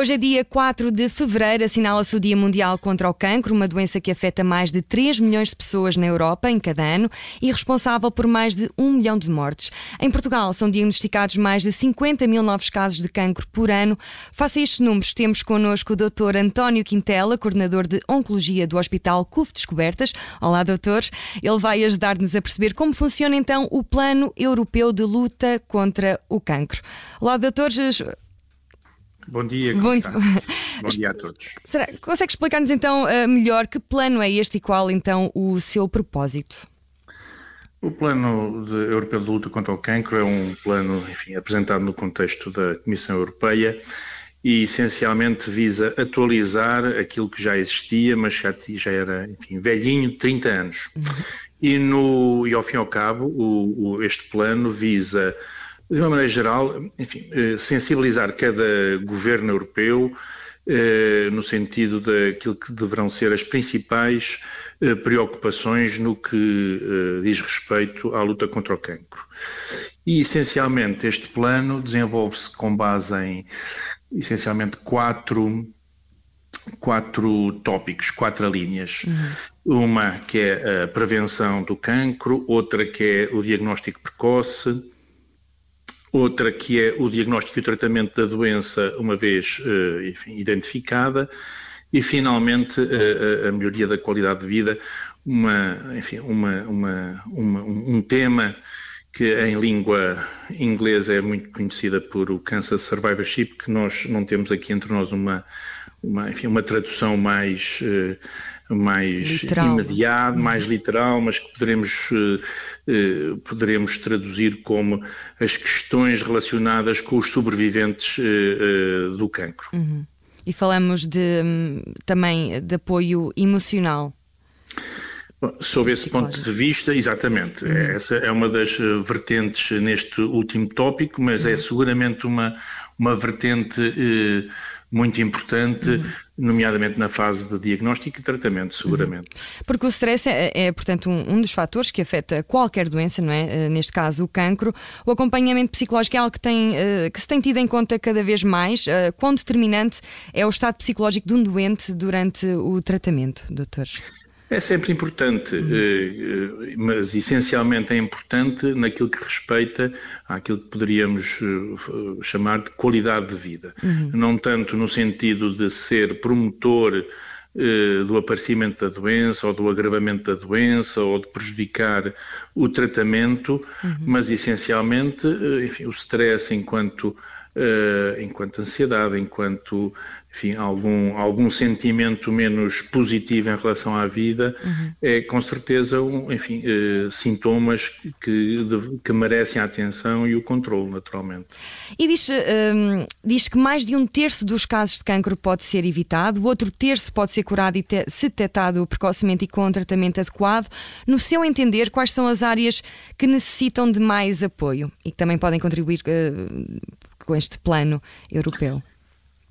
Hoje é dia 4 de fevereiro, assinala-se o Dia Mundial contra o Cancro, uma doença que afeta mais de 3 milhões de pessoas na Europa em cada ano e responsável por mais de 1 milhão de mortes. Em Portugal são diagnosticados mais de 50 mil novos casos de cancro por ano. Face a estes números, temos connosco o Dr. António Quintela, coordenador de Oncologia do Hospital CUF Descobertas. Olá, doutor. Ele vai ajudar-nos a perceber como funciona então o Plano Europeu de Luta contra o Cancro. Olá, doutor. Bom dia, como Muito... está? Bom dia a todos. Será, consegue explicar-nos então eh, melhor que plano é este e qual então o seu propósito? O Plano de, Europeu de Luta contra o Cancro é um plano, enfim, apresentado no contexto da Comissão Europeia e essencialmente visa atualizar aquilo que já existia, mas já, já era, enfim, velhinho, 30 anos. Uhum. E, no, e ao fim e ao cabo, o, o, este plano visa de uma maneira geral, enfim, eh, sensibilizar cada governo europeu eh, no sentido daquilo que deverão ser as principais eh, preocupações no que diz respeito à luta contra o cancro. E, essencialmente, este plano desenvolve-se com base em, essencialmente, quatro quatro tópicos, quatro linhas. Uhum. Uma que é a prevenção do cancro, outra que é o diagnóstico precoce, outra que é o diagnóstico e o tratamento da doença, uma vez eh, enfim, identificada, e finalmente a, a, melhoria da qualidade de vida, uma, enfim, uma, uma, uma, um tema que em língua inglesa é muito conhecida por o Cancer Survivorship, que nós não temos aqui entre nós uma, uma, enfim, uma tradução mais, uh, mais imediata, mais literal, mas que poderemos, uh, uh, poderemos traduzir como as questões relacionadas com os sobreviventes do cancro. Uhum. E falamos de, hum, também de apoio emocional. Sob esse ponto de vista, exatamente. Uhum. Essa é uma das vertentes neste último tópico, mas é uhum. é seguramente uma, uma vertente eh, muito importante, uhum. nomeadamente na fase de diagnóstico e tratamento, seguramente. Porque o stress é, é portanto, um, um, dos fatores que afeta qualquer doença, não é? Uh, neste caso, o cancro. O acompanhamento psicológico é algo que, tem, uh, que se tem tido em conta cada vez mais. Quão determinante é o estado psicológico de um doente durante o tratamento, doutor? É sempre importante, uhum. mas essencialmente é importante naquilo que respeita àquilo que poderíamos eh, chamar de qualidade de vida. Uhum. Não tanto no sentido de ser promotor do aparecimento da doença ou do agravamento da doença ou de prejudicar o tratamento, uhum. mas essencialmente enfim, o stress enquanto uh, enquanto ansiedade, enquanto enfim, algum, algum sentimento menos positivo em relação à vida, uhum. é com certeza um, enfim, uh, sintomas que, de, que merecem a atenção e o controle, naturalmente. E diz, um, diz que mais de um terço dos casos de cancro pode ser evitado, o outro terço pode ser curado e te, se detectado precocemente e com um tratamento adequado. No seu entender, quais são as áreas que necessitam de mais apoio e que também podem contribuir uh, com este plano europeu?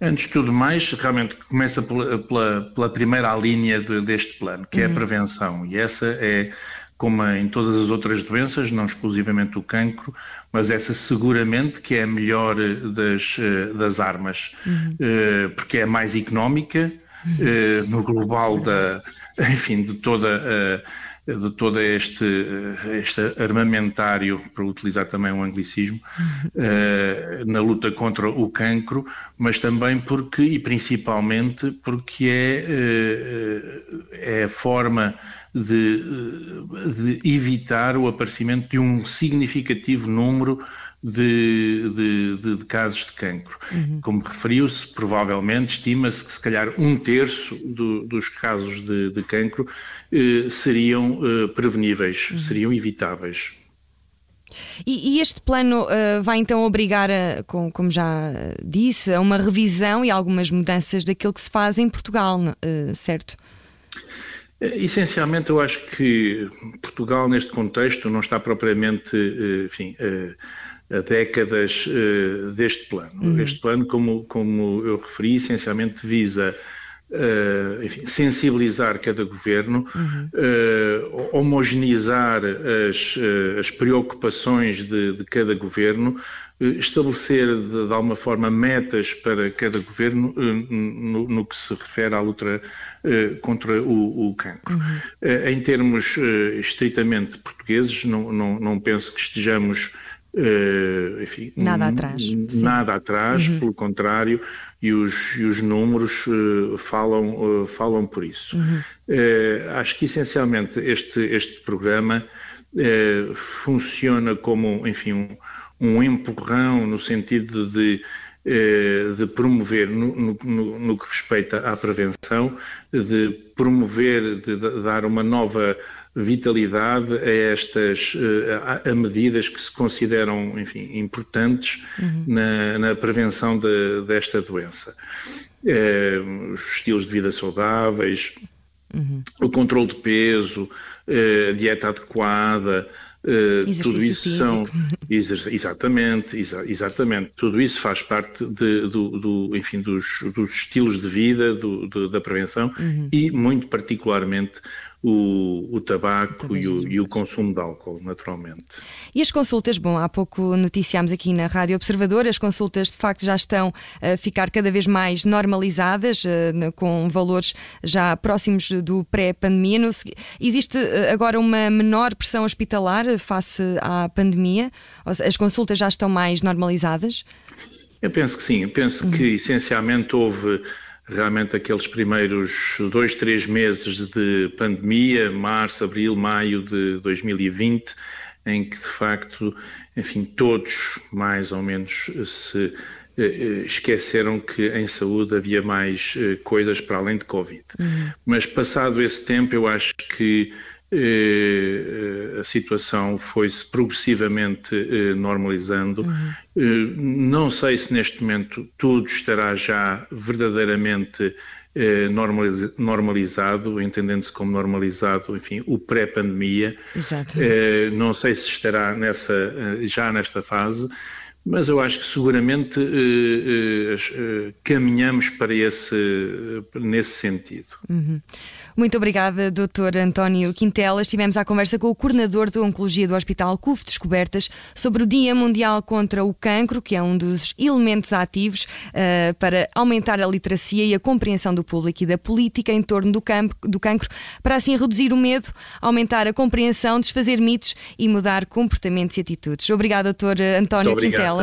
Antes de tudo mais, realmente começa pela, pela, pela primeira linha de, deste plano, que uhum. é a uhum. prevenção. E essa é, como em todas as outras doenças, não exclusivamente o cancro, mas essa seguramente que é a melhor das, das armas, uhum. Eh, porque é mais económica, uhum. no global da, enfim, de toda a de todo este, este armamentário, para utilizar também um anglicismo, uh, na luta contra o cancro, mas também porque, e principalmente, porque é, uh, é a forma de, de evitar o aparecimento de um significativo número de, de, de, de casos de cancro. Uhum. Como referiu-se, provavelmente estima-se que se calhar um terço do, dos casos de, de cancro eh, seriam eh, preveníveis, uhum. seriam evitáveis. E, e, este plano uh, vai então obrigar, a, com, como já disse, a uma revisão e algumas mudanças daquilo que se faz em Portugal, uh, certo? Essencialmente, eu acho que Portugal, neste contexto, não está propriamente, enfim, décadas uh, deste plano. Uhum. Este plano, como, como eu referi, essencialmente visa Uh, enfim, sensibilizar cada governo, uhum. uh, homogeneizar as, uh, as preocupações de, de, cada governo, estabelecer de, de, alguma forma metas para cada governo no, no, que se refere à luta contra o, o cancro. Uhum. em termos estritamente portugueses, não, não, não penso que estejamos Uh, enfim, nada atrás. Nada atrás, uhum. pelo contrário, e os, e os números uh, falam, uh, falam por isso. Uhum. acho que essencialmente este, este programa funciona como, enfim, um, um empurrão no sentido de de promover, no, no, no, que respeita à prevenção, de promover, de dar uma nova vitalidade a estas a, a medidas que se consideram, enfim, importantes uhum. na, na, prevenção de, desta doença. É, os estilos de vida saudáveis, uhum. o controle de peso, a dieta adequada, Uh, tudo isso físico. são exatamente, exa, exatamente. Tudo isso faz parte de, do, do, enfim, dos, dos, estilos de vida, do, da prevenção uhum. e muito particularmente o, o tabaco e o, e o, consumo de álcool, naturalmente. E as consultas, bom, há pouco noticiámos aqui na Rádio Observador, as consultas de facto já estão a ficar cada vez mais normalizadas, eh, com valores já próximos do pré-pandemia. Existe eh, agora uma menor pressão hospitalar face à pandemia? As consultas já estão mais normalizadas? Eu penso que sim, eu penso uhum. que essencialmente houve realmente aqueles primeiros dois, três meses de pandemia, março, abril, maio de 2020, em que de facto, enfim, todos mais ou menos se eh, eh, esqueceram que em saúde havia mais eh, coisas para além de Covid. Uhum. Mas passado esse tempo, eu acho que a situação foi-se progressivamente normalizando. Uhum. Não sei se neste momento tudo estará já verdadeiramente normalizado, entendendo-se como normalizado, enfim, o pré-pandemia. Não sei se estará nessa, já nesta fase, mas eu acho que seguramente caminhamos para esse, nesse sentido. Uhum. Muito obrigada, Dr. António Quintela. Estivemos à conversa com o coordenador de Oncologia do Hospital CUF Descobertas sobre o Dia Mundial contra o Cancro, que é um dos elementos ativos uh, para aumentar a literacia e a compreensão do público e da política em torno do, campo, do cancro, para assim reduzir o medo, aumentar a compreensão, desfazer mitos e mudar comportamentos e atitudes. Obrigado, Dr. António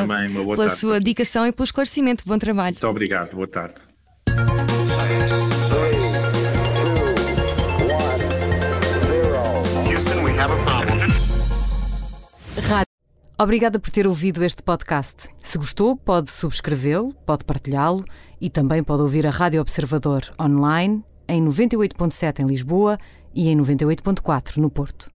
Também. pela tarde. sua dedicação e pelo esclarecimento. Bom trabalho. Muito obrigado. Boa tarde. Obrigada por ter ouvido este podcast. Se gostou, pode subscrevê-lo, pode partilhá-lo e também pode ouvir a Rádio Observador online em 98.7 em Lisboa e em 98.4 no Porto.